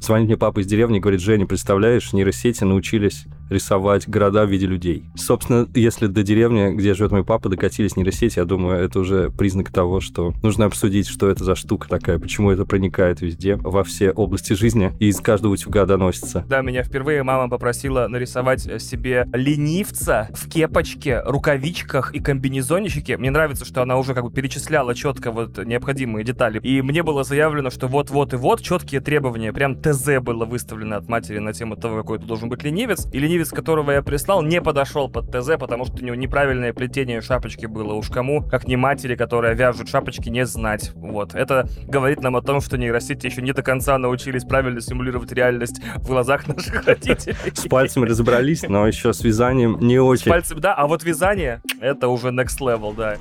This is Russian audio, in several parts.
Звонит мне папа из деревни и говорит, Женя, представляешь, нейросети научились рисовать города в виде людей. Собственно, если до деревни, где живет мой папа, докатились нейросети, я думаю, это уже признак того, что нужно обсудить, что это за штука такая, почему это проникает везде, во все области жизни и из каждого утюга доносится. Да, меня впервые мама попросила нарисовать себе ленивца в кепочке, рукавичках и комбинезончике. Мне нравится, что она уже как бы перечисляла четко вот необходимые детали. И мне было заявлено, что вот-вот и вот четкие требования. Прям ТЗ было выставлено от матери на тему того, какой это должен быть ленивец. И ленивец ленивец, которого я прислал, не подошел под ТЗ, потому что у него неправильное плетение шапочки было. Уж кому, как не матери, которые вяжут шапочки, не знать. Вот. Это говорит нам о том, что нейросети еще не до конца научились правильно симулировать реальность в глазах наших родителей. С пальцами разобрались, но еще с вязанием не очень. С пальцами, да, а вот вязание, это уже next level, да.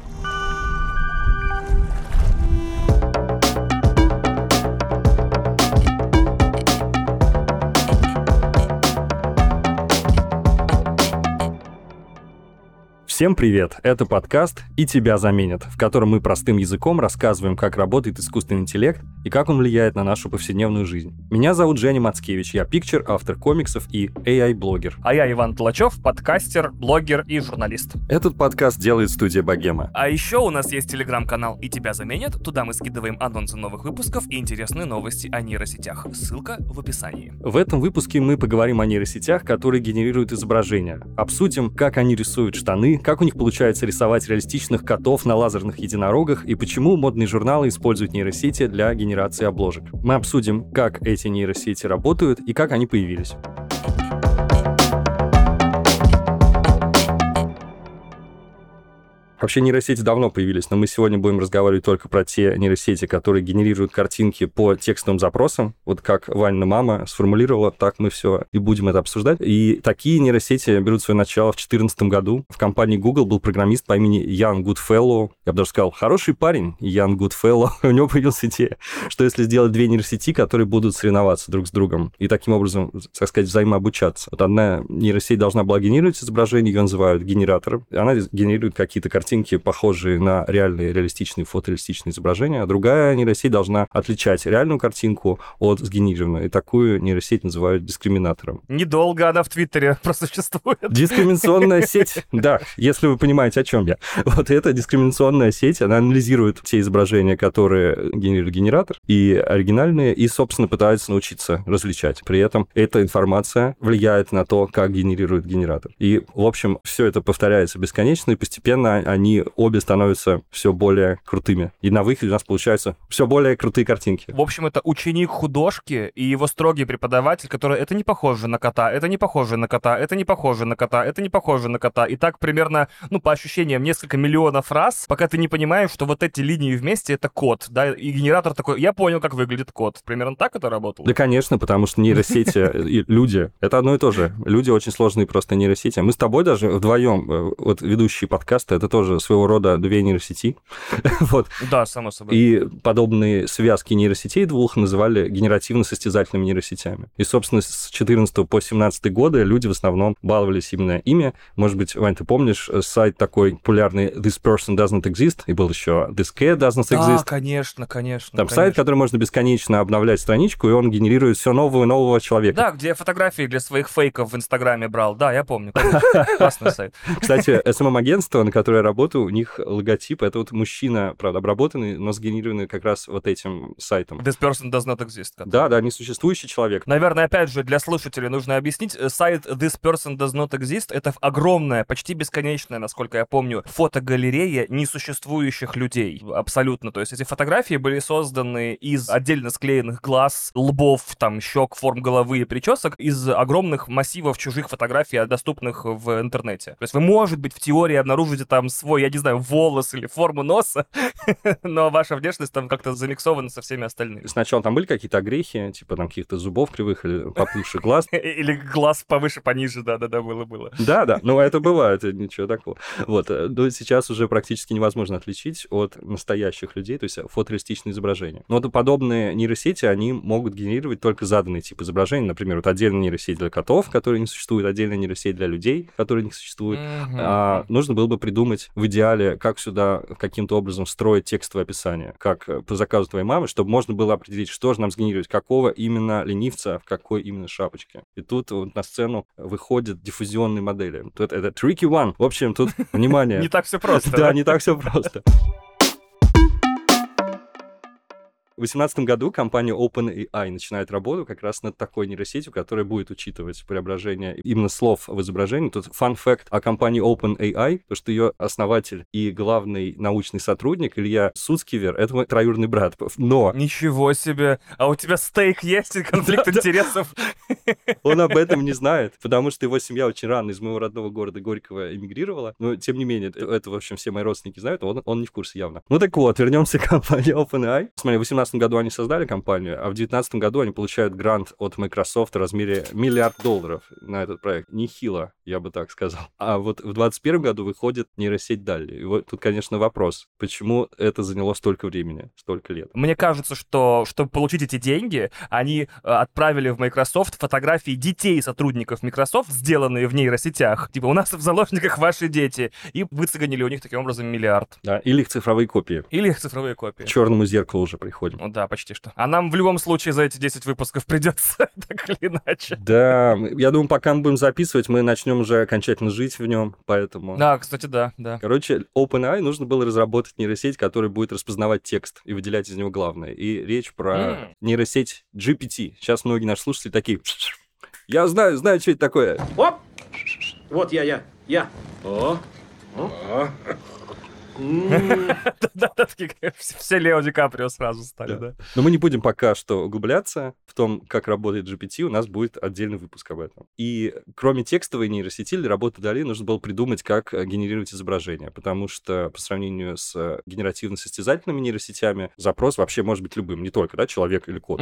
Всем привет! Это подкаст «И тебя заменят», в котором мы простым языком рассказываем, как работает искусственный интеллект и как он влияет на нашу повседневную жизнь. Меня зовут Женя Мацкевич, я пикчер, автор комиксов и AI-блогер. А я Иван Толачев, подкастер, блогер и журналист. Этот подкаст делает студия Богема. А еще у нас есть телеграм-канал «И тебя заменят», туда мы скидываем анонсы новых выпусков и интересные новости о нейросетях. Ссылка в описании. В этом выпуске мы поговорим о нейросетях, которые генерируют изображения. Обсудим, как они рисуют штаны, как у них получается рисовать реалистичных котов на лазерных единорогах и почему модные журналы используют нейросети для генерации обложек. Мы обсудим, как эти нейросети работают и как они появились. Вообще нейросети давно появились, но мы сегодня будем разговаривать только про те нейросети, которые генерируют картинки по текстовым запросам. Вот как Ванина мама сформулировала, так мы все и будем это обсуждать. И такие нейросети берут свое начало в 2014 году. В компании Google был программист по имени Ян Гудфеллоу. Я бы даже сказал, хороший парень Ян Гудфеллоу. У него появилась идея, что если сделать две нейросети, которые будут соревноваться друг с другом и таким образом, так сказать, взаимообучаться. Вот одна нейросеть должна была генерировать изображение, ее называют генератором. Она генерирует какие-то картинки картинки, похожие на реальные реалистичные фотореалистичные изображения, а другая нейросеть должна отличать реальную картинку от сгенерированной. И такую нейросеть называют дискриминатором. Недолго она в Твиттере просуществует. Дискриминационная сеть, да, если вы понимаете, о чем я. Вот эта дискриминационная сеть, она анализирует те изображения, которые генерирует генератор, и оригинальные, и, собственно, пытается научиться различать. При этом эта информация влияет на то, как генерирует генератор. И, в общем, все это повторяется бесконечно, и постепенно они обе становятся все более крутыми. И на выходе у нас получаются все более крутые картинки. В общем, это ученик художки и его строгий преподаватель, который это не похоже на кота, это не похоже на кота, это не похоже на кота, это не похоже на кота. И так примерно, ну, по ощущениям, несколько миллионов раз, пока ты не понимаешь, что вот эти линии вместе — это код, да, и генератор такой, я понял, как выглядит код. Примерно так это работало? Да, конечно, потому что нейросети и люди — это одно и то же. Люди очень сложные просто нейросети. Мы с тобой даже вдвоем, э, вот ведущие подкасты, это тоже тоже своего рода две нейросети. вот. Да, само собой. И подобные связки нейросетей двух называли генеративно-состязательными нейросетями. И, собственно, с 14 по 17 годы люди в основном баловались именно ими. Может быть, Вань, ты помнишь э, сайт такой популярный This person doesn't exist, и был еще This cat doesn't exist. Да, конечно, конечно. Там конечно. сайт, который можно бесконечно обновлять страничку, и он генерирует все нового и нового человека. Да, где фотографии для своих фейков в Инстаграме брал. Да, я помню. Классный сайт. Кстати, SMM-агентство, на которое я работаю, у них логотип, это вот мужчина, правда, обработанный, но сгенерированный как раз вот этим сайтом. This person does not exist. Который. Да, да, несуществующий человек. Наверное, опять же, для слушателей нужно объяснить, э, сайт This person does not exist — это огромная, почти бесконечная, насколько я помню, фотогалерея несуществующих людей. Абсолютно. То есть эти фотографии были созданы из отдельно склеенных глаз, лбов, там, щек, форм головы и причесок, из огромных массивов чужих фотографий, доступных в интернете. То есть вы, может быть, в теории обнаружите там свой, я не знаю, волос или форму носа, но ваша внешность там как-то замиксована со всеми остальными. Сначала там были какие-то огрехи, типа там каких-то зубов кривых или поплывших глаз. Или глаз повыше, пониже, да-да-да, было-было. Да-да, ну это бывает, ничего такого. Вот, э, но сейчас уже практически невозможно отличить от настоящих людей, то есть фотореалистичные изображения. Но вот подобные нейросети, они могут генерировать только заданный тип изображений. Например, вот отдельная нейросеть для котов, которые не существует, отдельная нейросеть для людей, которые не существуют. А нужно было бы придумать в идеале, как сюда каким-то образом строить текстовое описание, как э, по заказу твоей мамы, чтобы можно было определить, что же нам сгенерировать, какого именно ленивца, в какой именно шапочке. И тут вот на сцену выходят диффузионные модели. Тут это tricky one. В общем, тут, внимание. Не так все просто. Да, не так все просто. В 2018 году компания OpenAI начинает работу как раз над такой нейросетью, которая будет учитывать преображение именно слов в изображении. Тут фан факт о компании OpenAI, то что ее основатель и главный научный сотрудник Илья Суцкивер — это мой троюродный брат. Но... Ничего себе! А у тебя стейк есть и конфликт интересов? Он об этом не знает, потому что его семья очень рано из моего родного города Горького эмигрировала. Но, тем не менее, это, в общем, все мои родственники знают, он, он не в курсе явно. Ну так вот, вернемся к компании OpenAI. Смотри, в 2018 году они создали компанию, а в 2019 году они получают грант от Microsoft в размере миллиард долларов на этот проект. Нехило, я бы так сказал. А вот в 2021 году выходит нейросеть Далли. И вот тут, конечно, вопрос, почему это заняло столько времени, столько лет? Мне кажется, что чтобы получить эти деньги, они э, отправили в Microsoft фотографии детей сотрудников Microsoft, сделанные в нейросетях. Типа, у нас в заложниках ваши дети. И выцегонили у них таким образом миллиард. Да, или их цифровые копии. Или их цифровые копии. К черному зеркалу уже приходим. Ну да, почти что. А нам в любом случае за эти 10 выпусков придется, так или иначе. Да, я думаю, пока мы будем записывать, мы начнем уже окончательно жить в нем, поэтому... Да, кстати, да, да. Короче, OpenAI нужно было разработать нейросеть, которая будет распознавать текст и выделять из него главное. И речь про mm. нейросеть GPT. Сейчас многие наши слушатели такие... Я знаю, знаю, что это такое. Оп! Вот я, я, я. О, о. Все Лео Ди Каприо сразу стали, да. Но мы не будем пока что углубляться в том, как работает GPT, у нас будет отдельный выпуск об этом. И кроме текстовой нейросети для работы Дали нужно было придумать, как э, генерировать изображение, потому что по сравнению с э, генеративно-состязательными нейросетями запрос вообще может быть любым, не только да, человек или код.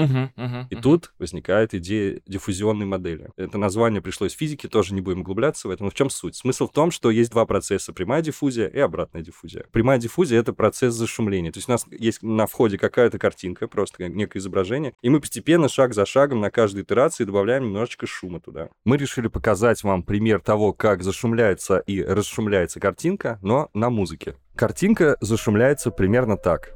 И тут возникает идея диффузионной модели. Это название пришло из физики, тоже не будем углубляться в это. Но в чем суть? Смысл в том, что есть два процесса, прямая диффузия и обратная диффузия. Прямая диффузия — это процесс зашумления. То есть у нас есть на входе какая-то картинка, просто некое изображение, и мы постепенно, шаг за шагом, на каждой итерации добавляем немножечко шума туда. Мы решили показать вам пример того, как зашумляется и расшумляется картинка, но на музыке. Картинка зашумляется примерно так.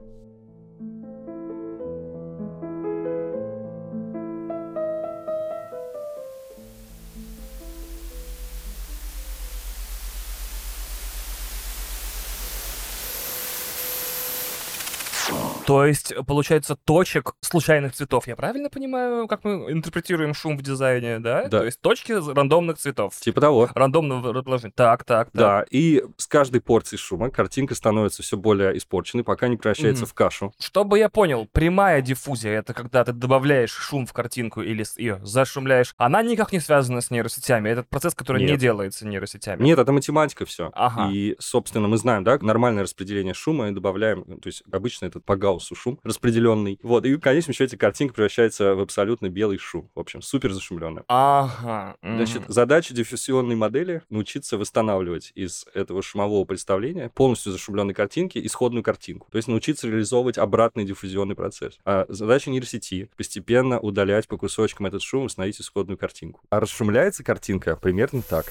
То есть, получается, точек случайных цветов. Я правильно понимаю, как мы интерпретируем шум в дизайне, да? Да. То есть точки рандомных цветов. Типа того. Рандомного расположения. Так, так, так. Да, и с каждой порцией шума картинка становится все более испорченной, пока не превращается Мгм. в кашу. Чтобы я понял, прямая диффузия — это когда ты добавляешь шум в картинку или ее зашумляешь. Она никак не связана с нейросетями. Это процесс, который не Нет. делается нейросетями. Нет, это математика все. Ага. И, собственно, мы знаем, да, нормальное распределение шума и добавляем, то есть обычно это по Гауссу шум распределенный. Вот, и в конечном счете картинка превращается в абсолютно белый шум. В общем, супер зашумленная. Ага. Значит, задача диффузионной модели научиться восстанавливать из этого шумового представления полностью зашумленной картинки исходную картинку. То есть научиться реализовывать обратный диффузионный процесс. А задача нейросети постепенно удалять по кусочкам этот шум и установить исходную картинку. А расшумляется картинка примерно так.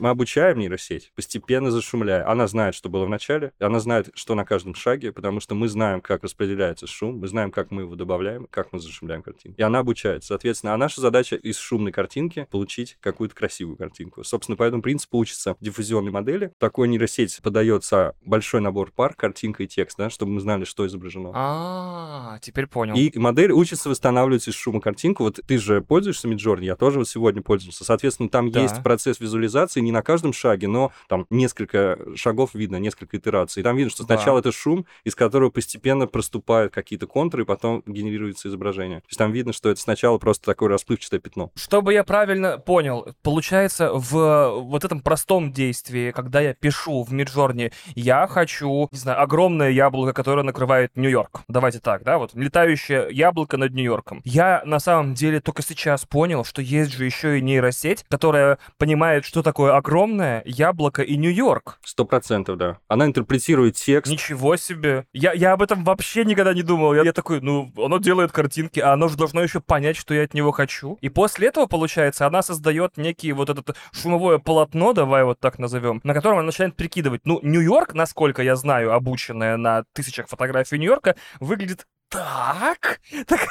Мы обучаем нейросеть, постепенно зашумляя. Она знает, что было в начале, она знает, что на каждом шаге, потому что мы знаем, как распределяется шум, мы знаем, как мы его добавляем, как мы зашумляем картинку. И она обучает. Соответственно, а наша задача из шумной картинки получить какую-то красивую картинку. Собственно, по этому принципу учится диффузионной модели. Такой нейросеть подается большой набор пар, картинка и текст, да, чтобы мы знали, что изображено. А, теперь понял. И модель учится восстанавливать из шума картинку. Вот ты же пользуешься Midjourney, я тоже вот сегодня пользовался. Соответственно, там есть процесс визуализации не на каждом шаге, но там несколько шагов видно, несколько итераций. И там видно, что Да. сначала это шум, из которого постепенно проступают какие-то контуры, и потом генерируется изображение. То есть там видно, что это сначала просто такое расплывчатое пятно. Чтобы я правильно понял, получается, в вот этом простом действии, когда я пишу в Миджорне, я хочу, не знаю, огромное яблоко, которое накрывает Нью-Йорк. Давайте так, да, вот летающее яблоко над Нью-Йорком. Я на самом деле только сейчас понял, что есть же еще и нейросеть, которая понимает, что такое огромное яблоко и Нью-Йорк. Сто процентов, да. Она интерпретирует текст. Ничего себе. Я, я об этом вообще никогда не думал. Я, я такой, ну, оно делает картинки, а оно же должно еще понять, что я от него хочу. И после этого, получается, она создает некий вот этот шумовое полотно, давай вот так назовем, на котором она начинает прикидывать. Ну, Нью-Йорк, насколько я знаю, обученная на тысячах фотографий Нью-Йорка, выглядит так, так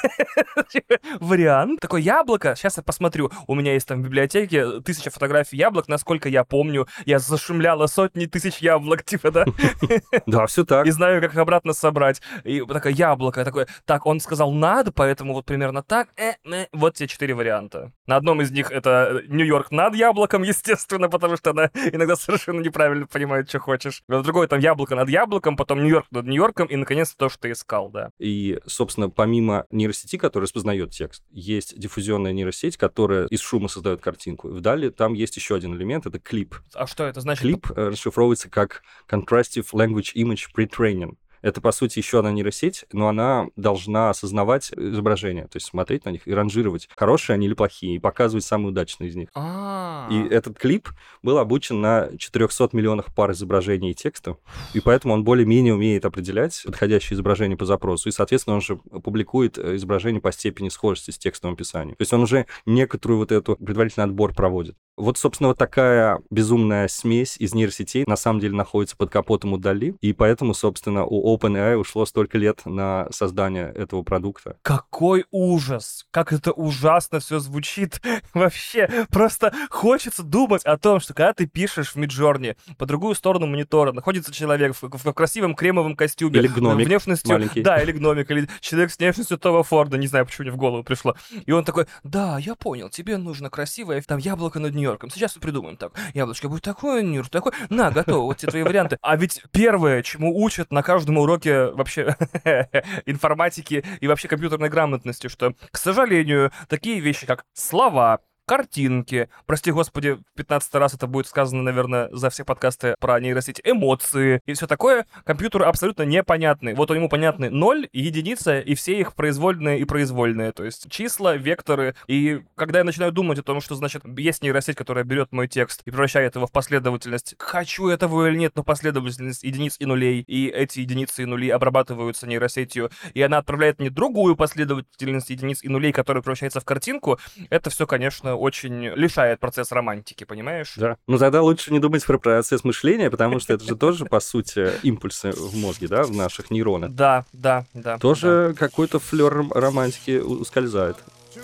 вариант. Такое яблоко. Сейчас я посмотрю. У меня есть там в библиотеке тысяча фотографий яблок. Насколько я помню, я зашумляла сотни тысяч яблок, типа, да? Да, все так. И знаю, как их обратно собрать. И такое яблоко, такое, так, он сказал надо, поэтому вот примерно так. Э, э. Вот те четыре варианта. На одном из них это Нью-Йорк над яблоком, естественно, потому что она иногда совершенно неправильно понимает, что хочешь. А другой там яблоко над яблоком, потом Нью-Йорк над Нью-Йорком, и, наконец, то, что ты искал, да. И собственно, помимо нейросети, которая распознает текст, есть диффузионная нейросеть, которая из шума создает картинку. И далее там есть еще один элемент, это клип. А что это значит? Клип э, расшифровывается как Contrastive Language Image Pre-Training. Это, по сути, еще одна нейросеть, но она должна осознавать изображения, то есть смотреть на них и ранжировать, хорошие они или плохие, и показывать самые удачные из них. А. И этот клип был обучен на 400 миллионах пар изображений и текста, и поэтому он более-менее умеет определять подходящее изображение по запросу, и, соответственно, он же публикует изображение по степени схожести с текстовым описанием. То есть он уже некоторую вот эту предварительный отбор проводит. Вот, собственно, вот такая безумная смесь из нейросетей на самом деле находится под капотом у Дали, и поэтому, собственно, у OpenAI ушло столько лет на создание этого продукта. Какой ужас! Как это ужасно все звучит. Вообще, просто хочется думать о том, что когда ты пишешь в Миджорне, по другую сторону монитора находится человек в, в, красивом кремовом костюме. Или гномик внешностью, маленький. Да, или гномик, или человек с внешностью Това Форда, не знаю, почему мне в голову пришло. И он такой, да, я понял, тебе нужно красивое, там, яблоко над Нью-Йорком. Сейчас мы придумаем так. Яблочко будет такое, Нью-Йорк такой. На, готово, вот те твои варианты. А ведь первое, чему учат на каждом уроке вообще информатики и вообще компьютерной грамотности, что, к сожалению, такие вещи, как слова, картинки, прости господи, в 15 раз это будет сказано, наверное, за все подкасты про нейросети, эмоции и все такое, компьютеру абсолютно непонятны. Вот у него понятны 0, единица и все их произвольные и произвольные, то есть числа, векторы. И когда я начинаю думать о том, что, значит, есть нейросеть, которая берет мой текст и превращает его в последовательность, хочу этого или нет, но последовательность единиц и нулей, и эти единицы и нули обрабатываются нейросетью, и она отправляет мне другую последовательность единиц и нулей, которая превращается в картинку, это все, конечно, очень лишает процесс романтики, понимаешь? Да. Ну тогда лучше не думать про процесс мышления, потому что это же тоже, по сути, импульсы в мозге, да, в наших нейронах. Да, да, да. Тоже какой-то флер романтики ускользает. to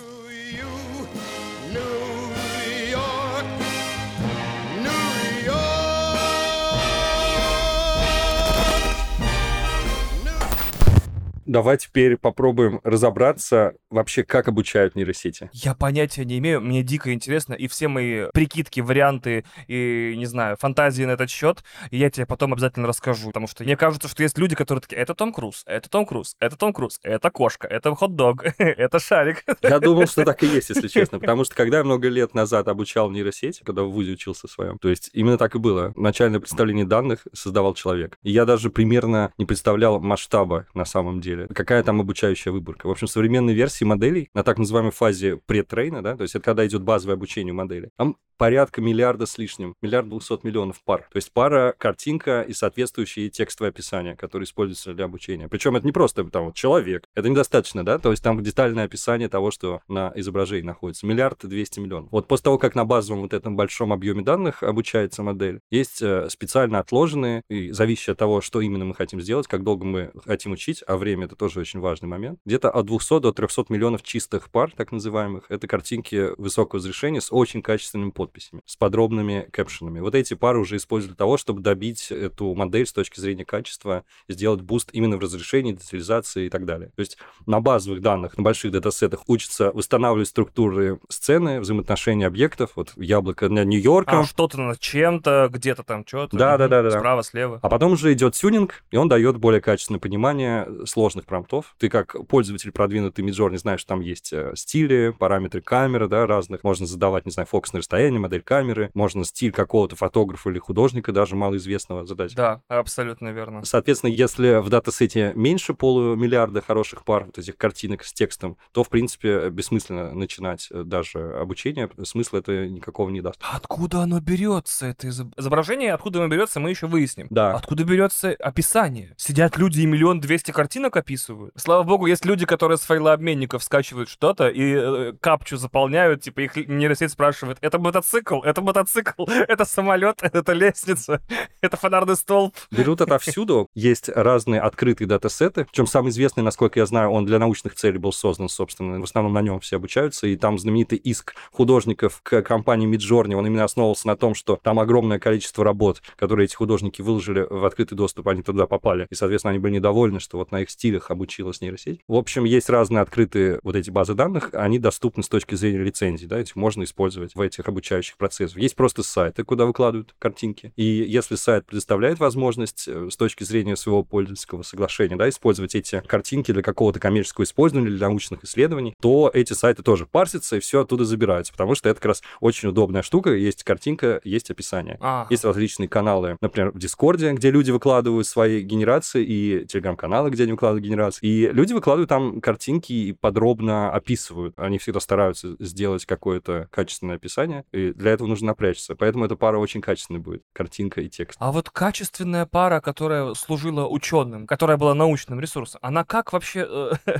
you, Давай теперь попробуем разобраться вообще, как обучают нейросети. Я понятия не имею, мне дико интересно, и все мои прикидки, варианты и, не знаю, фантазии на этот счет, я тебе потом обязательно расскажу, потому что мне кажется, что есть люди, которые такие, это Том Круз, это Том Круз, это Том Круз, это кошка, это хот-дог, это шарик. Я думал, что так и есть, если честно, потому что когда я много лет назад обучал нейросети, когда в ВУЗе учился своем, то есть именно так и было. Начальное представление данных создавал человек. И я даже примерно не представлял масштаба на самом деле, какая там обучающая выборка. В общем, современные версии моделей на так называемой фазе претрейна, да, то есть это когда идет базовое обучение модели, там порядка миллиарда с лишним, миллиард двухсот миллионов пар. То есть пара, картинка и соответствующие текстовые описания, которые используются для обучения. Причем это не просто там вот человек, это недостаточно, да, то есть там детальное описание того, что на изображении находится. Миллиард двести миллионов. Вот после того, как на базовом вот этом большом объеме данных обучается модель, есть э, специально отложенные и зависящие от того, что именно мы хотим сделать, как долго мы хотим учить, а время это тоже очень важный момент. Где-то от 200 до 300 миллионов чистых пар, так называемых, это картинки высокого разрешения с очень качественными подписями, с подробными caption ами. Вот эти пары уже используют для того, чтобы добить эту модель с точки зрения качества, сделать буст именно в разрешении, детализации и так далее. То есть на базовых данных, на больших датасетах учатся восстанавливать структуры сцены, взаимоотношения объектов, вот яблоко над Нью-Йорком, А что-то над чем-то, где-то там что-то. Да, да, да, да. Справа, слева. а потом уже идет тюнинг, и он дает более качественное понимание сложных сложных промптов. Ты как пользователь продвинутый Midjourney знаешь, что там есть э, стили, параметры камеры, да, разных. Можно задавать, не знаю, фокус на расстояние, модель камеры. Можно стиль какого-то фотографа или художника, даже малоизвестного задать. Да, абсолютно верно. Соответственно, если в датасете меньше полумиллиарда хороших пар вот этих картинок с текстом, то, в принципе, бессмысленно начинать э, даже обучение. Смысла это никакого не даст. Откуда оно берется, это изоб- изображение? Откуда оно берется, мы еще выясним. Да. Откуда берется описание? Сидят люди и миллион двести картинок описывают. Слава богу, есть люди, которые с файлообменников скачивают что-то и э, капчу заполняют, типа их нейросеть спрашивает, это мотоцикл, это мотоцикл, это самолет, это лестница, это фонарный столб. Берут отовсюду. Есть разные открытые датасеты. Причем самый известный, насколько я знаю, он для научных целей был создан, собственно. В основном на нем все обучаются. И там знаменитый иск художников к компании Midjourney, он именно основывался на том, что там огромное количество работ, которые эти художники выложили в открытый доступ, они туда попали. И, соответственно, они были недовольны, что вот на их стилях обучилась нейросеть. В общем, есть разные открытые вот эти базы данных, они доступны с точки зрения лицензий, да, их можно использовать в этих обучающих процессах. Есть просто сайты, куда выкладывают картинки. И если сайт предоставляет возможность э, с точки зрения своего пользовательского соглашения, да, использовать эти картинки для какого-то коммерческого использования, для научных исследований, то эти сайты тоже парсятся и все оттуда забираются, потому что это как раз очень удобная штука. Есть картинка, есть описание. А, Есть различные каналы, например, в Дискорде, где люди выкладывают свои генерации, и телеграм-каналы, где они выкладывают генерации. И люди выкладывают там картинки и подробно описывают. Они всегда стараются сделать какое-то качественное описание, и для этого нужно напрячься. Поэтому эта пара очень качественная будет, картинка и текст. А вот качественная пара, которая служила ученым, которая была научным ресурсом, она как вообще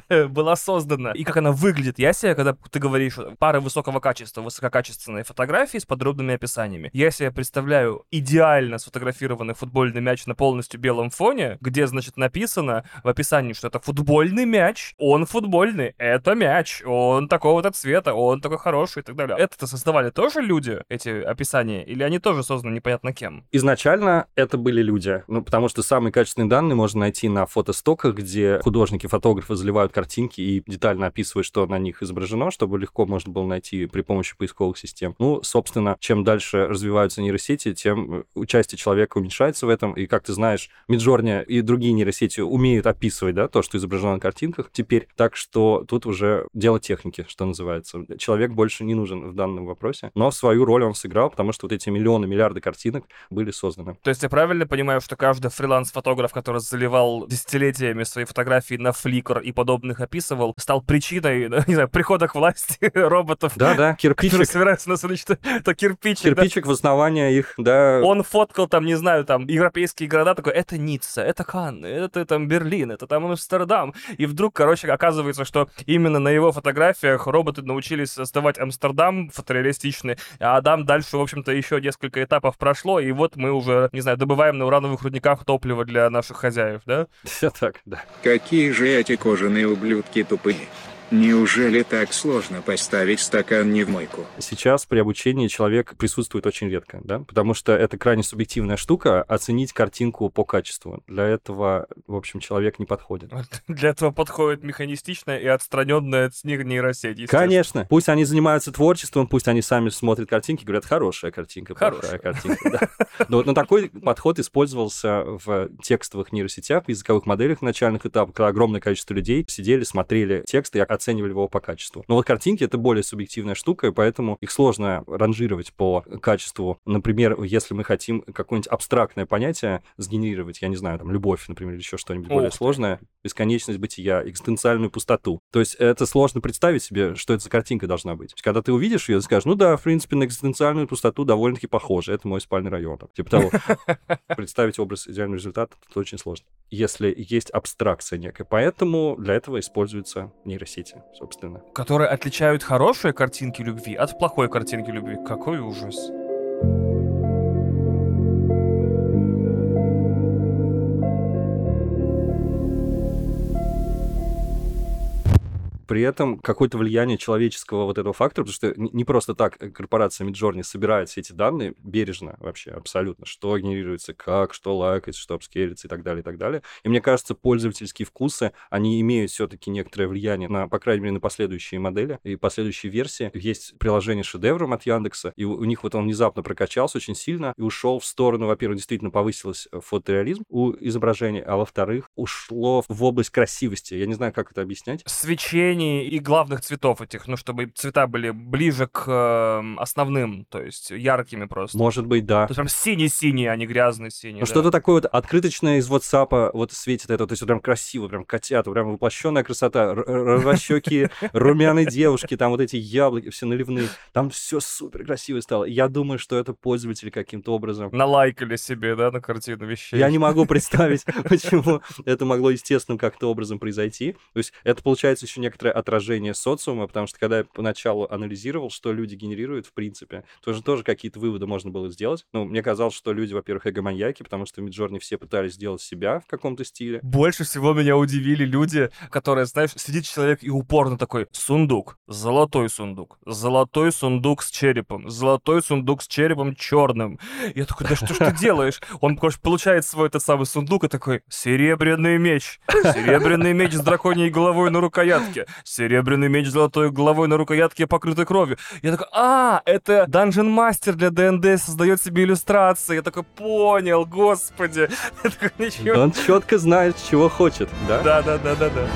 э, была создана и как она выглядит? Я себе, когда ты говоришь э, пары высокого качества, высококачественные фотографии с подробными описаниями, я себе представляю идеально сфотографированный футбольный мяч на полностью белом фоне, где, значит, написано в описании, что это футбольный мяч, он футбольный, это мяч, он такого-то цвета, он такой хороший и так далее. Это-то создавали тоже люди, эти описания, или они тоже созданы непонятно кем? Изначально это были люди, ну, потому что самые качественные данные можно найти на фотостоках, где художники, фотографы заливают картинки и детально описывают, что на них изображено, чтобы легко можно было найти при помощи поисковых систем. Ну, собственно, чем дальше развиваются нейросети, тем участие человека уменьшается в этом. И, как ты знаешь, Миджорни и другие нейросети умеют описывать, да, то, что изображено на картинках теперь. Так что тут уже дело техники, что называется. Человек больше не нужен в данном вопросе. Но свою роль он сыграл, потому что вот эти миллионы, миллиарды картинок были созданы. То есть я правильно понимаю, что каждый фриланс-фотограф, который заливал десятилетиями свои фотографии на Flickr и подобных описывал, стал причиной, не знаю, прихода к власти роботов, Да-да, которые кирпичик. собираются нас уничтожить. Это кирпичик, да. Кирпичик в основание их, да. Он фоткал там, не знаю, там, европейские города, такой, это Ницца, это Канны, это там Берлин, это там Амстердам. И вдруг, короче, оказывается, что именно на его фотографиях роботы научились создавать Амстердам фотореалистичный, а там дальше, в общем-то, еще несколько этапов прошло, и вот мы уже, не знаю, добываем на урановых рудниках топливо для наших хозяев, да? Все так, да. Какие же эти кожаные ублюдки тупые. Неужели так сложно поставить стакан не в мойку? Сейчас при обучении человек присутствует очень редко, да, потому что это крайне субъективная штука, оценить картинку по качеству. Для этого, в общем, человек не подходит. Для этого подходит механистичная и отстраненная от них нейросеть. Конечно. Пусть они занимаются творчеством, пусть они сами смотрят картинки, говорят, хорошая картинка, Хорошая. картинка. да. Но вот на такой подход использовался в текстовых нейросетях, в языковых моделях в начальных этапах, когда огромное количество людей сидели, смотрели текст и оценивали его по качеству. Но вот картинки — это более субъективная штука, и поэтому их сложно ранжировать по качеству. Например, если мы хотим какое-нибудь абстрактное понятие сгенерировать, я не знаю, там, любовь, например, или еще что-нибудь более сложное, бесконечность бытия, экзистенциальную пустоту. То есть это сложно представить себе, что это за картинка должна быть. Когда ты увидишь ее, ты скажешь, ну да, в принципе, на экзистенциальную пустоту довольно-таки похоже. Это мой спальный район. там, Типа того. Представить образ идеального результата тут очень сложно. Если есть абстракция некая. Поэтому для этого используются нейросети, собственно. Которые отличают хорошие картинки любви от плохой картинки любви. Какой ужас. При этом какое-то влияние человеческого вот этого фактора, потому что не просто так э, корпорация Midjourney собирает все эти данные бережно вообще, абсолютно, что генерируется, как, что лайкается, что обскейлится и так далее, и так далее. И мне кажется, пользовательские вкусы, они имеют все-таки некоторое влияние на, по крайней мере, на последующие модели и последующие версии. Есть приложение шедевром от Яндекса, и у, них вот он внезапно прокачался очень сильно и ушел в сторону, во-первых, действительно повысилось э, фотореализм у изображения, а во-вторых, ушло в область красивости. Я не знаю, как это объяснять. Свечений и главных цветов этих, ну, чтобы цвета были ближе к э, основным, то есть яркими просто. Может быть, да. То есть прям синий-синий, а не грязный синий. Ну, да. что-то такое вот открыточное из WhatsApp вот светит это, то есть вот прям красиво, прям котята, прям воплощенная красота, розовощеки, румяные девушки, там вот эти яблоки все наливные, там все супер красиво стало. Я думаю, что это пользователи каким-то образом Налайкали себе, да, на картину вещей. Я не могу представить, почему это могло естественным как-то образом произойти. То есть это получается еще некоторое отражение социума, потому что когда я поначалу анализировал, что люди генерируют, в принципе, тоже тоже какие-то выводы можно было сделать. Ну, мне казалось, что люди, во-первых, эго-маньяки, потому что в Миджорне все пытались сделать себя в каком-то стиле. Больше всего меня удивили люди, которые, знаешь, сидит человек и упорно такой, сундук, золотой сундук, золотой сундук с черепом, золотой сундук с черепом черным. Я такой, да что ж ты делаешь? Он, короче, получает свой этот самый сундук и такой, серебряный меч, серебряный меч с драконьей головой на рукоятке, серебряный меч с золотой головой на рукоятке, покрытой кровью. Я такой, а, это Dungeon Master для ДНД создает себе иллюстрации. Я такой, понял, господи. Я такой, ничего. Он четко знает, чего хочет, да? Да, да, да, да, да.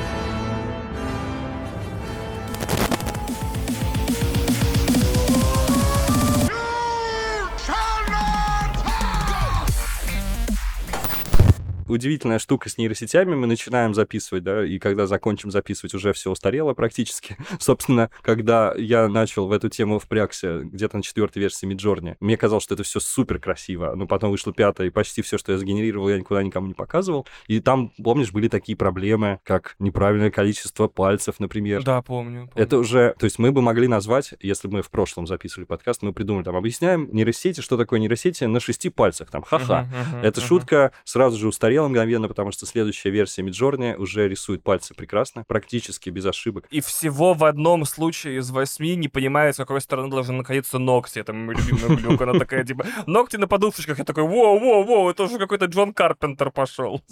Удивительная штука с нейросетями. Мы начинаем записывать, да, и когда закончим записывать, уже все устарело практически. Собственно, когда я начал в эту тему впрягся где-то на четвертой версии Миджорни, мне казалось, что это все супер красиво. Но потом вышла пятая, и почти все, что я сгенерировал, я никуда никому не показывал. И там, помнишь, были такие проблемы, как неправильное количество пальцев, например. Да, помню. помню. Это уже, то есть мы бы могли назвать, если бы мы в прошлом записывали подкаст, мы придумали, там, объясняем нейросети, что такое нейросети на шести пальцах, там, ха-ха. Мгм, мгм, Эта мгм. шутка сразу же устарела мгновенно, потому что следующая версия Миджорни уже рисует пальцы прекрасно, практически без ошибок. И всего в одном случае из восьми не понимает, с какой стороны должны находиться ногти. Это мой любимый глюк. Она такая, типа, ногти на подушечках. Я такой, воу-воу-воу, это уже какой-то Джон Карпентер пошел.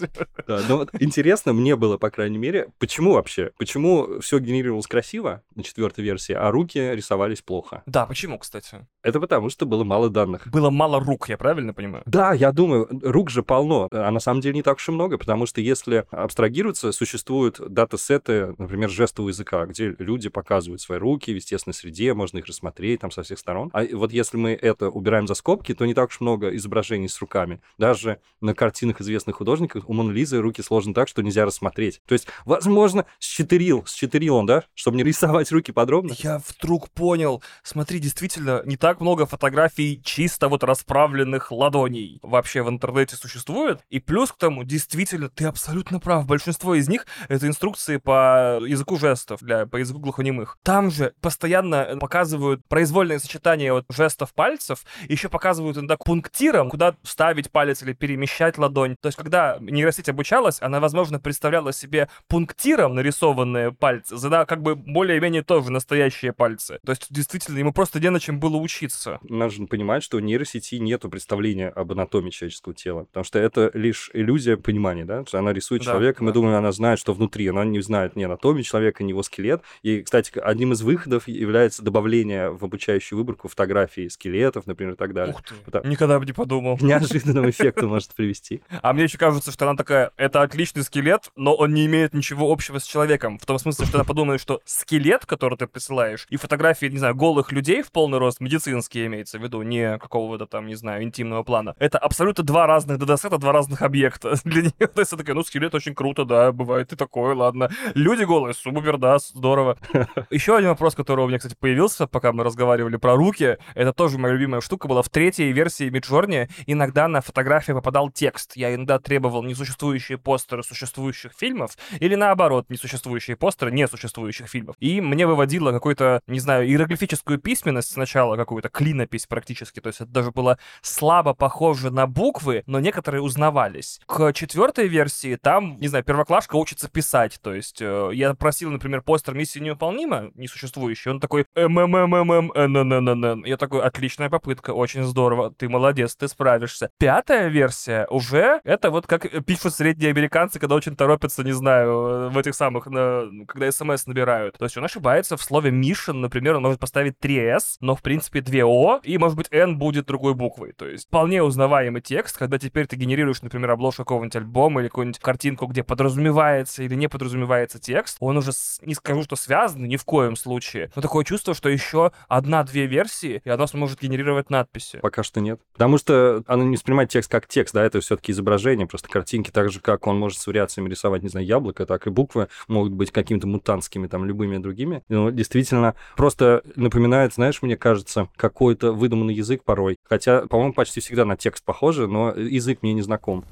Да, но вот интересно мне было, по крайней мере, почему вообще? Почему все генерировалось красиво на четвертой версии, а руки рисовались плохо? Да, почему, кстати? Это потому, что было мало данных. Было мало рук, я правильно понимаю? Да, я думаю, рук же полно, а на самом деле не так уж и много, потому что если абстрагироваться, существуют датасеты, например, жестового языка, где люди показывают свои руки в естественной среде, можно их рассмотреть там со всех сторон. А вот если мы это убираем за скобки, то не так уж много изображений с руками. Даже на картинах известных художников у Мона Лизы руки сложены так, что нельзя рассмотреть. То есть, возможно, счетырил, счетырил он, да, чтобы не рисовать руки подробно. Я вдруг понял. Смотри, действительно, не так много фотографий чисто вот расправленных ладоней вообще в интернете существует. И плюс к тому, действительно, ты абсолютно прав. Большинство из них — это инструкции по языку жестов, для, по языку глухонемых. Там же постоянно показывают произвольное сочетание вот жестов пальцев, еще показывают иногда пунктиром, куда вставить палец или перемещать ладонь. То есть, когда нейросеть обучалась, она, возможно, представляла себе пунктиром нарисованные пальцы, за как бы более-менее тоже настоящие пальцы. То есть, действительно, ему просто не на чем было учиться. Нужно понимать, что у нейросети нету представления об анатомии человеческого тела, потому что это лишь иллюзия понимания, да, что она рисует Да, человека, мы да. думаем, она знает, что внутри, она не знает ни анатомии человека, ни его скелет. И, кстати, одним из выходов является добавление в обучающую выборку фотографий скелетов, например, и так далее. Ух ты. Потому- Никогда бы не подумал. К неожиданному эффекту может привести. А мне еще кажется, что она такая, это отличный скелет, но он не имеет ничего общего с человеком. В том смысле, что она подумает, что скелет, который ты присылаешь, и фотографии, не знаю, голых людей в полный рост, медицинские имеется в виду, не какого-то там, не знаю, интимного плана. Это абсолютно два разных датасета, два разных объекта для нее. То есть она такая, ну, скелет очень круто, да, бывает и такое, ладно. Люди голые, супер, да, здорово. Еще один вопрос, который у меня, кстати, появился, пока мы разговаривали про руки, это тоже моя любимая штука была в третьей версии Midjourney. Иногда на фотографии попадал текст. Я иногда требовал несуществующие постеры существующих фильмов или наоборот, несуществующие постеры несуществующих фильмов. И мне выводило какую-то, не знаю, иероглифическую письменность сначала, какую-то клинопись практически. То есть это даже было слабо похоже на буквы, но некоторые узнавались. К четвертой версии там, не знаю, первоклашка учится писать. То есть э, я просил, например, постер миссии невыполнима, несуществующий. Он такой МММММ, Я такой, отличная попытка, очень здорово, ты молодец, ты справишься. Пятая версия уже, это вот как пишут средние американцы, когда очень торопятся, не знаю, в этих самых, когда смс набирают. То есть он ошибается в слове mission, например, он может поставить 3S, но в принципе 2O, и может быть N будет другой буквой. То есть вполне узнаваемый текст, когда теперь ты генерируешь, например, обложку какого-нибудь альбома или какую-нибудь картинку, где подразумевается или не подразумевается текст, он уже, не скажу, что связан, ни в коем случае, но такое чувство, что еще одна-две версии, и она сможет генерировать надписи. Пока что нет. Потому что оно не воспринимает текст как текст, да, это все-таки изображение, просто картинки, так же, как он может с вариациями рисовать, не знаю, яблоко, так и буквы могут быть какими-то мутантскими, там, любыми другими. Но действительно, просто напоминает, знаешь, мне кажется, какой-то выдуманный язык порой. Хотя, по-моему, почти всегда на текст похоже, но язык мне не знаком.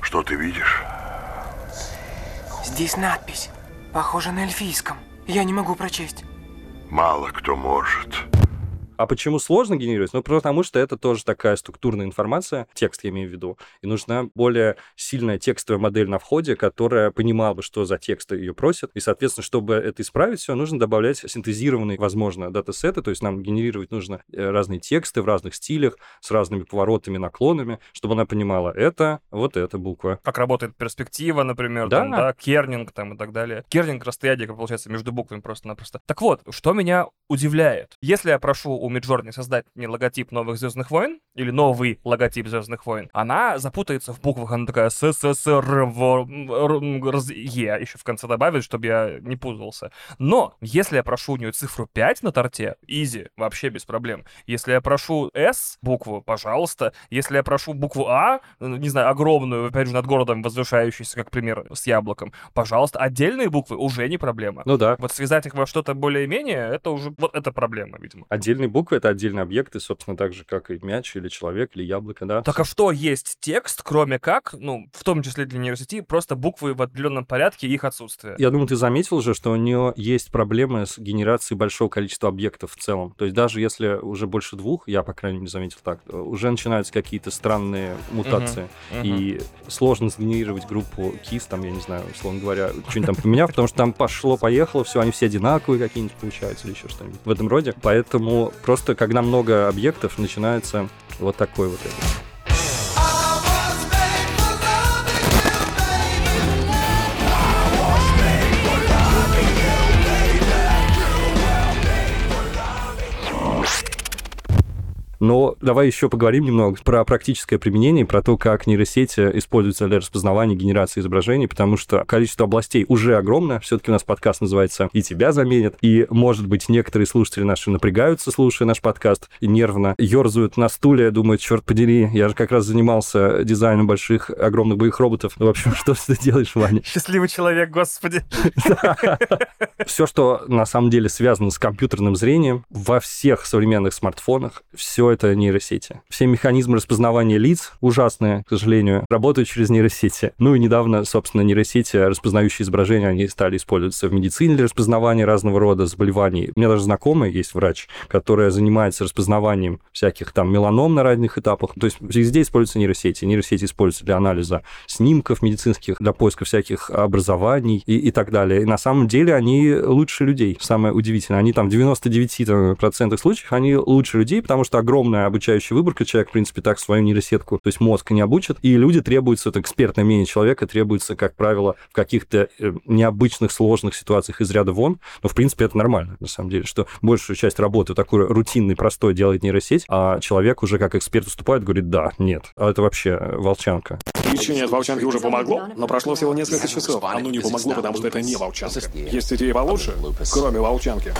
Что ты видишь? Здесь надпись. Похоже на эльфийском. Я не могу прочесть. Мало кто может. А почему сложно генерировать? Ну, потому что это тоже такая структурная информация, текст я имею в виду, и нужна более сильная текстовая модель на входе, которая понимала бы, что за текст ее просят, и, соответственно, чтобы это исправить все, нужно добавлять синтезированные, возможно, датасеты, то есть нам генерировать нужно э, разные тексты в разных стилях, с разными поворотами, наклонами, чтобы она понимала, это вот эта буква. Как работает перспектива, например, Да. там, да, кернинг там и так далее. Кернинг расстояние, как получается, между буквами просто-напросто. Так вот, что меня удивляет. Если я прошу у Midjourney создать мне логотип новых Звездных войн, или новый логотип Звездных войн, она запутается в буквах, она такая СССР Е еще в конце добавит, чтобы я не путался. Но если я прошу у нее цифру 5 на торте, easy, вообще без проблем. Если я прошу S букву, пожалуйста. Если я прошу букву А, ну, не знаю, огромную, опять же, над городом возвышающуюся, как пример, с яблоком, пожалуйста. Отдельные буквы уже не проблема. Ну да. Вот связать их во что-то более-менее, это уже, вот это проблема, видимо. Отдельные буквы — это отдельные объекты, собственно, так же, как и мяч, или человек, или яблоко, да. Так а что есть текст, кроме как, ну, в том числе для нейросети, просто буквы в определенном порядке и их отсутствие? Я думаю, ты заметил же, что у нее есть проблемы с генерацией большого количества объектов в целом. То есть даже если уже больше двух, я, по крайней мере, заметил так, уже начинаются какие-то странные мутации. Мгм. И сложно сгенерировать группу KISS, там, я не знаю, условно говоря, что-нибудь там поменяв, потому что там пошло-поехало, все, они все одинаковые какие-нибудь получаются или еще что-нибудь в этом роде. Поэтому просто, когда много объектов, начинается вот такой вот это. Но давай еще поговорим немного про практическое применение, про то, как нейросети используются для распознавания генерации изображений, потому что количество областей уже огромное. Все-таки у нас подкаст называется «И тебя заменят». И, может быть, некоторые слушатели наши напрягаются, слушая наш подкаст, и нервно ерзают на стуле, думают, черт подери, я же как раз занимался дизайном больших, огромных боевых роботов. Ну, в общем, что ты делаешь, Ваня? Счастливый человек, господи. Все, что на самом деле связано с компьютерным зрением, во всех современных смартфонах, все это нейросети. Все механизмы распознавания лиц, ужасные, к сожалению, работают через нейросети. Ну и недавно, собственно, нейросети, распознающие изображения, они стали использоваться в медицине для распознавания разного рода заболеваний. У меня даже знакомая есть врач, которая занимается распознаванием всяких там меланом на разных этапах. То есть везде используются нейросети. Нейросети используются для анализа снимков медицинских, для поиска всяких образований и, и так далее. И на самом деле они лучше людей. Самое удивительное, они там в 99% случаев они лучше людей, потому что огромная обучающая выборка, человек, в принципе, так свою нейросетку, то есть мозг не обучит, и люди требуются, это экспертное мнение человека, требуется, как правило, в каких-то э, необычных, сложных ситуациях из ряда вон, но, в принципе, это нормально, на самом деле, что большую часть работы такой рутинной, простой делает нейросеть, а человек уже как эксперт выступает, говорит, да, нет, а это вообще э, волчанка. Лечение от волчанки уже помогло, но прошло всего несколько часов. Оно не помогло, потому что это не волчанка. Есть идеи получше, кроме волчанки.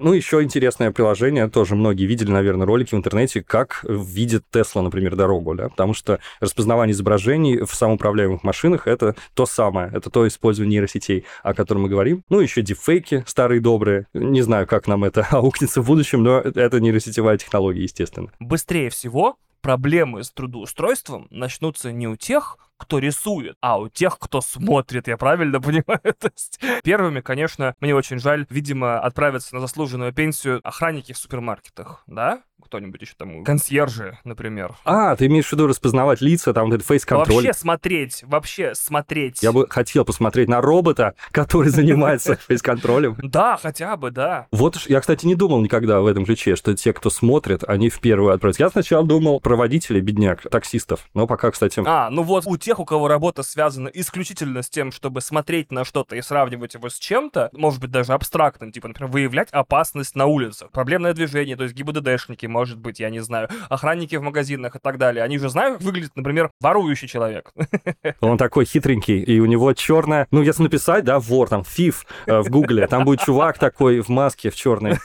Ну, еще интересное приложение, тоже многие видели, наверное, ролики в интернете, как видит Тесла, например, дорогу, да, потому что распознавание изображений в самоуправляемых машинах — это то самое, это то использование нейросетей, о котором мы говорим. Ну, еще дипфейки старые добрые, не знаю, как нам это аукнется в будущем, но это нейросетевая технология, естественно. Быстрее всего проблемы с трудоустройством начнутся не у тех, кто рисует, а у тех, кто смотрит, я правильно понимаю? То есть первыми, конечно, мне очень жаль, видимо, отправиться на заслуженную пенсию охранники в супермаркетах, да? кто-нибудь еще там, консьержи, например. А, ты имеешь в виду распознавать лица, там этот фейс-контроль. Вообще смотреть, вообще смотреть. Я бы хотел посмотреть на робота, который занимается фейс-контролем. Да, хотя бы, да. Вот я, кстати, не думал никогда в этом ключе, что те, кто смотрит, они в первую отправятся. Я сначала думал про водителей, бедняк, таксистов, но пока, кстати... А, ну вот у тех, у кого работа связана исключительно с тем, чтобы смотреть на что-то и сравнивать его с чем-то, может быть, даже абстрактным, типа, например, выявлять опасность на улицах, проблемное движение, то есть ГИБДДшники, может быть, я не знаю, охранники в магазинах и так далее. Они же знают, как выглядит, например, ворующий человек. Он такой хитренький, и у него черная, ну, если написать, да, вор, там, фиф э, в гугле, там будет чувак такой в маске, в черной.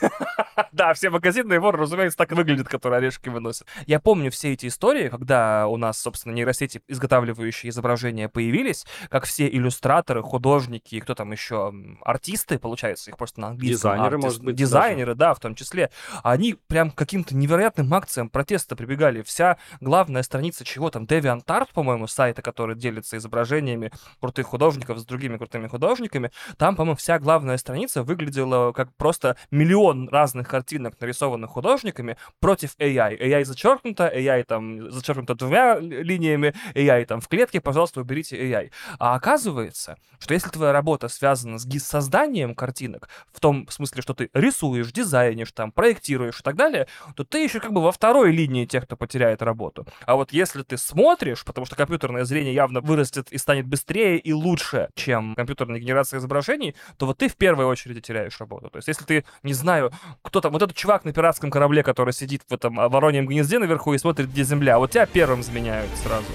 Да, все магазинные воры, разумеется, так и выглядят, которые орешки выносят. Я помню все эти истории, когда у нас, собственно, нейросети, изготавливающие изображения, появились, как все иллюстраторы, художники, кто там еще, артисты, получается, их просто на английском. Дизайнеры, может быть. Дизайнеры, да, в том числе. Они прям каким-то невероятным акциям протеста прибегали. Вся главная страница чего там, DeviantArt, по-моему, сайта, который делится изображениями крутых художников с другими крутыми художниками, там, по-моему, вся главная страница выглядела как просто миллион разных картинок, нарисованных художниками, против AI. AI зачеркнуто, AI там зачеркнуто двумя линиями, AI там в клетке, пожалуйста, уберите AI. А оказывается, что если твоя работа связана с созданием картинок, в том смысле, что ты рисуешь, дизайнишь, там, проектируешь и так далее, то ты еще как бы во второй линии тех, кто потеряет работу. А вот если ты смотришь, потому что компьютерное зрение явно вырастет и станет быстрее и лучше, чем компьютерная генерация изображений, то вот ты в первой очереди теряешь работу. То есть если ты, не знаю, кто там, вот этот чувак на пиратском корабле, который сидит в этом вороньем гнезде наверху и смотрит, где земля, вот тебя первым заменяют сразу.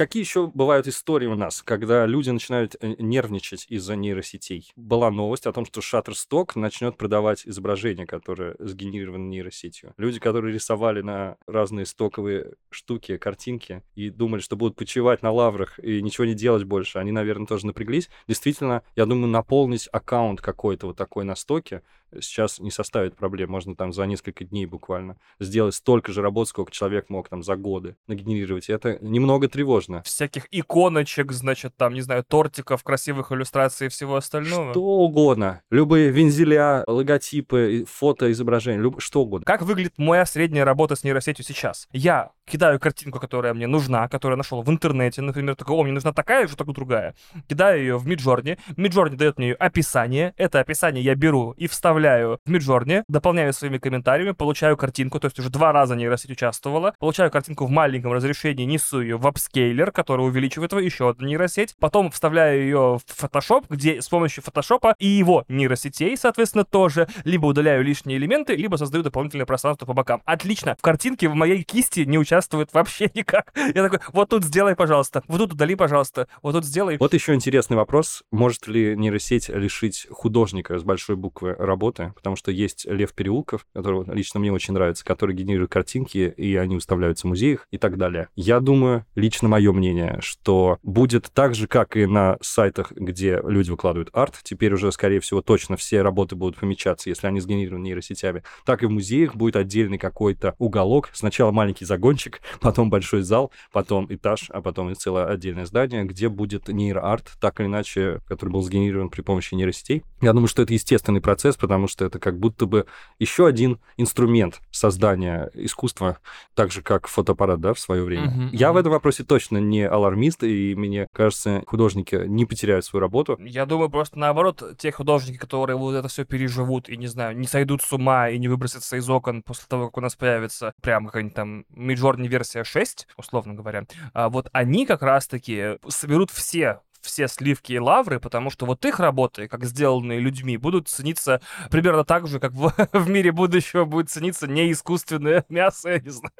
Какие еще бывают истории у нас, когда люди начинают э, нервничать из-за нейросетей? Была новость о том, что Shutterstock начнет продавать изображения, которые сгенерированы нейросетью. Люди, которые рисовали на разные стоковые штуки, картинки, и думали, что будут почивать на лаврах и ничего не делать больше, они, наверное, тоже напряглись. Действительно, я думаю, наполнить аккаунт какой-то вот такой на стоке сейчас не составит проблем. Можно там за несколько дней буквально сделать столько же работ, сколько человек мог там за годы нагенерировать. И это немного тревожно. Всяких иконочек, значит, там, не знаю, тортиков, красивых иллюстраций и всего остального. Что угодно. Любые вензеля, логотипы, фото, изображения, люб... что угодно. Как выглядит моя средняя работа с нейросетью сейчас? Я кидаю картинку, которая мне нужна, которую я нашел в интернете, например, такой, о, мне нужна такая же, такую другая. Кидаю ее в Midjourney, Midjourney дает мне описание, это описание я беру и вставляю в Миджорни, дополняю своими комментариями, получаю картинку, то есть уже два раза нейросеть участвовала, получаю картинку в маленьком разрешении, несу ее в апскейлер, который увеличивает его, еще одну нейросеть, потом вставляю ее в Photoshop, где с помощью Photoshop и его нейросетей, соответственно, тоже либо удаляю лишние элементы, либо создаю дополнительное пространство по бокам. Отлично. В картинке в моей кисти не участвует вообще никак. Я такой, вот тут сделай, пожалуйста, вот тут удали, пожалуйста, вот тут сделай. Вот еще интересный вопрос. Может ли нейросеть лишить художника с большой буквы работы потому что есть Лев Переулков, который лично мне очень нравится, который генерирует картинки, и они выставляются в музеях и так далее. Я думаю, лично мое мнение, что будет так же, как и на сайтах, где люди выкладывают арт, теперь уже, скорее всего, точно все работы будут помечаться, если они сгенерированы нейросетями, так и в музеях будет отдельный какой-то уголок, сначала маленький загончик, потом большой зал, потом этаж, а потом и целое отдельное здание, где будет нейроарт, так или иначе, который был сгенерирован при помощи нейросетей. Я думаю, что это естественный процесс, потому что это как будто бы еще один инструмент создания искусства, так же, как фотоаппарат, да, в свое время. Uh-huh, Я в этом вопросе точно не алармист, и мне кажется, художники не потеряют свою работу. Я думаю, просто наоборот, те художники, которые вот это все переживут и, не знаю, не сойдут с ума и не выбросятся из окон после того, как у нас появится прям какая-нибудь там Midjourney версия 6, условно говоря, а вот они как раз-таки соберут все все сливки и лавры, потому что вот их работы, как сделанные людьми, будут цениться примерно так же, как в, в мире будущего будет цениться не искусственное мясо, я не знаю.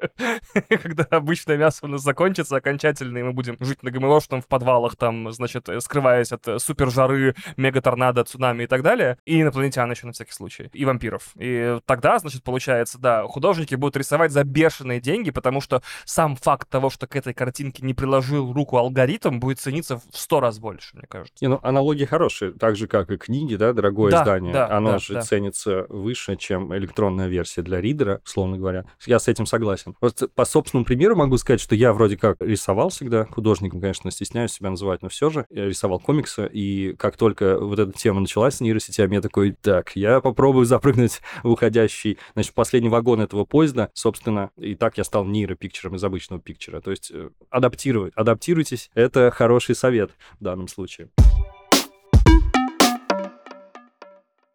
Когда обычное мясо у нас закончится окончательно, и мы будем жить на ГМОшном в подвалах, там, значит, скрываясь от супер жары, мега-торнадо, цунами и так далее, и инопланетян еще на всякий случай, и вампиров. И тогда, значит, получается, да, художники будут рисовать за бешеные деньги, потому что сам факт того, что к этой картинке не приложил руку алгоритм, будет цениться в сто раз раз больше, мне кажется. Не, ну, аналогии хорошие, так же, как и книги, да, дорогое Да, издание, да, оно да, же да. ценится выше, чем электронная версия для ридера, условно говоря. Я с этим согласен. Вот по собственному примеру могу сказать, что я вроде как рисовал всегда, художником, конечно, стесняюсь себя называть, но все же, я рисовал комиксы, и как только вот эта тема началась с нейросетями, я такой, так, я попробую запрыгнуть в уходящий, значит, последний вагон этого поезда, собственно, и так я стал нейропикчером из обычного пикчера. То есть э, адаптировать, адаптируйтесь, это хороший совет в данном случае.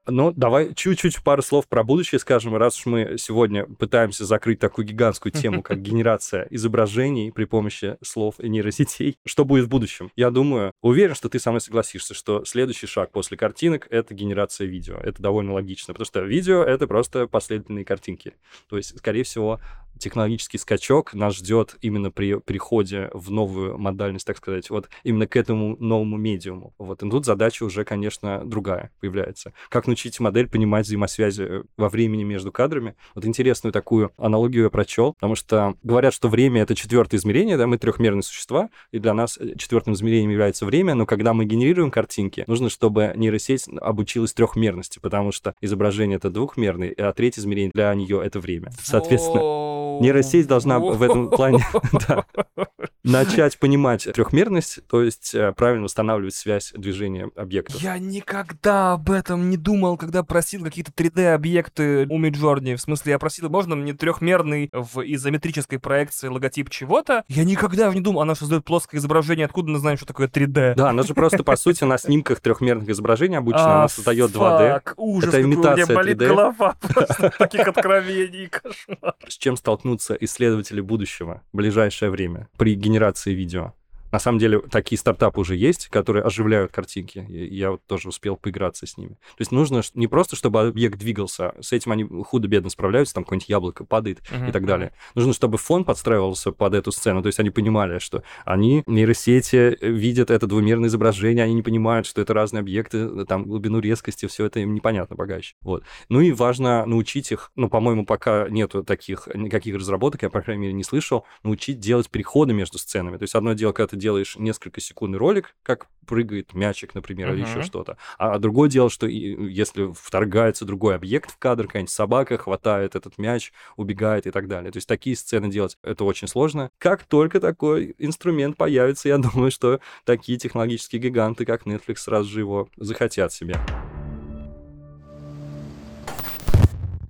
Ну, давай чуть-чуть пару слов про будущее скажем, раз уж мы сегодня пытаемся закрыть такую гигантскую тему, как генерация изображений при помощи слов и нейросетей. Что будет в будущем? Я думаю, уверен, что ты со мной согласишься, что следующий шаг после картинок — это генерация видео. Это довольно логично, потому что видео — это просто последовательные картинки. То есть, скорее всего, технологический скачок нас ждет именно при переходе в новую модальность, так сказать, вот именно к этому новому медиуму. Вот, и тут задача уже, конечно, другая появляется. Как научить модель понимать взаимосвязи э, во времени между кадрами? Вот интересную такую аналогию я прочел, потому что говорят, что время — это четвертое измерение, да, мы трехмерные существа, и для нас э, четвертым измерением является время, но когда мы генерируем картинки, нужно, чтобы нейросеть обучилась трехмерности, потому что изображение — это двухмерное, а третье измерение для нее — это время. Соответственно, Нейросеть должна в этом плане начать понимать трехмерность, то есть э, правильно устанавливать связь движения объектов. Я никогда об этом не думал, когда просил какие-то 3D-объекты у Midjourney. В смысле, я просил, можно мне трехмерный в изометрической проекции логотип чего-то? Я никогда не думал, она создает плоское изображение, откуда мы знаем, что такое 3D? Да, она же просто, по сути, на снимках трехмерных изображений обычно А, она создает 2D. фак, ужас, Это у имитация меня болит 3D. голова просто таких откровений, кошмар. С чем столкнутся исследователи будущего в ближайшее время при генерации видео? На самом деле, такие стартапы уже есть, которые оживляют картинки. Я вот тоже успел поиграться с ними. То есть нужно не просто, чтобы объект двигался, с этим они худо-бедно справляются, там какое-нибудь яблоко падает и так далее. Нужно, чтобы фон подстраивался под эту сцену, то есть они понимали, что они, нейросети, э, видят это двумерное изображение, они не понимают, что это разные объекты, э, там глубину резкости, все это им непонятно пока еще. Вот. Ну и важно научить их, ну, по-моему, пока нету таких никаких разработок, я, по крайней мере, не слышал, научить делать переходы между сценами. То есть одно дело, когда ты делаешь несколько секундный ролик, как прыгает мячик, например, или еще что-то. А другое дело, что и- если вторгается другой объект в кадр, какая-нибудь собака хватает этот мяч, убегает и так далее. То есть такие сцены делать это очень сложно. Как только такой инструмент появится, я думаю, что такие технологические гиганты, как Netflix, сразу же его захотят себе.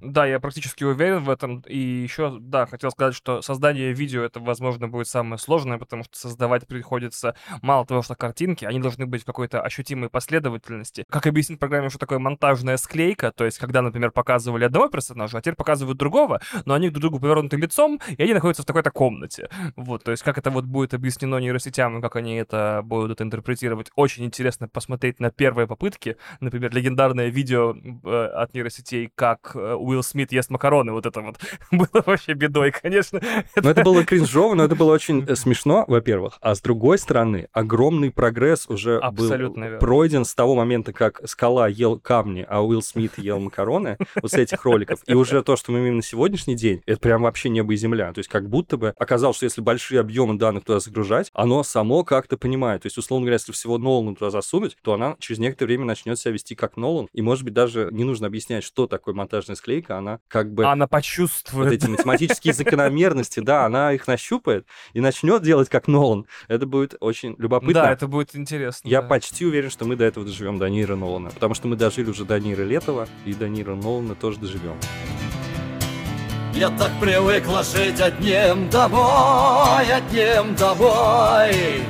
Да, я практически уверен в этом. И еще, да, хотел сказать, что создание видео это, возможно, будет самое сложное, потому что создавать приходится мало того, что картинки, они должны быть в какой-то ощутимой последовательности. Как объяснить программе, что такое монтажная склейка? То есть, когда, например, показывали одного персонажа, а теперь показывают другого, но они друг другу повернуты лицом, и они находятся в такой-то комнате. Вот, то есть, как это вот будет объяснено нейросетям, и как они это будут интерпретировать. Очень интересно посмотреть на первые попытки. Например, легендарное видео э, от нейросетей, как э, Уилл Смит ест макароны. Вот это вот было вообще бедой, конечно. Но это было кринжово, но это было очень э, смешно, во-первых. А с другой стороны, огромный прогресс уже Абсолютно был верно. пройден с того момента, как Скала ел камни, а Уилл Смит ел макароны, вот с этих роликов. И уже то, что мы имеем на сегодняшний день, это прям вообще небо и земля. То есть как будто бы оказалось, что если большие объемы данных туда загружать, оно само как-то понимает. То есть, условно говоря, если всего Нолана туда засунуть, то она через некоторое время начнет себя вести как Нолан. И, может быть, даже не нужно объяснять, что такое монтажная склейка, она как бы Она вот почувствует. эти математические закономерности, да, она их нащупает и начнет делать как Нолан. Это будет очень любопытно. Да, это будет интересно. Я да. почти уверен, что мы до этого доживем, до Нира Нолана. Потому что мы дожили уже до Нира Летова, и до Нира Нолана тоже доживем. Я так привыкла жить одним домой, одним домой.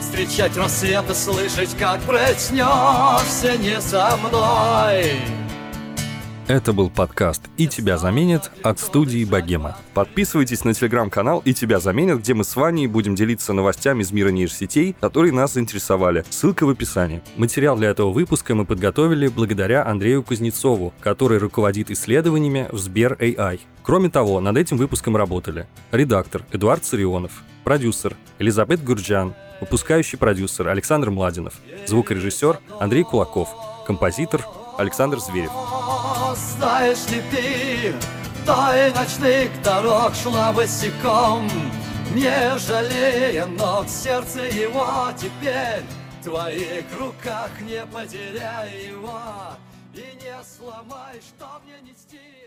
Встречать рассвет и слышать, как проснешься не со мной. Это был подкаст «И тебя заменят» от студии «Богема». Подписывайтесь на телеграм-канал «И тебя заменят», где мы с Ваней будем делиться новостями из мира нейросетей, которые нас заинтересовали. Ссылка в описании. Материал для этого выпуска мы подготовили благодаря Андрею Кузнецову, который руководит исследованиями в Сбер AI. Кроме того, над этим выпуском работали редактор Эдуард Царионов, продюсер Элизабет Гурджан, выпускающий продюсер Александр Младинов, звукорежиссер Андрей Кулаков, композитор Александр Зверев. Знаешь ли ты, вдоль ночных дорог шла босиком Не жалея ног, сердце его теперь В твоих руках не потеряй его И не сломай, что мне нести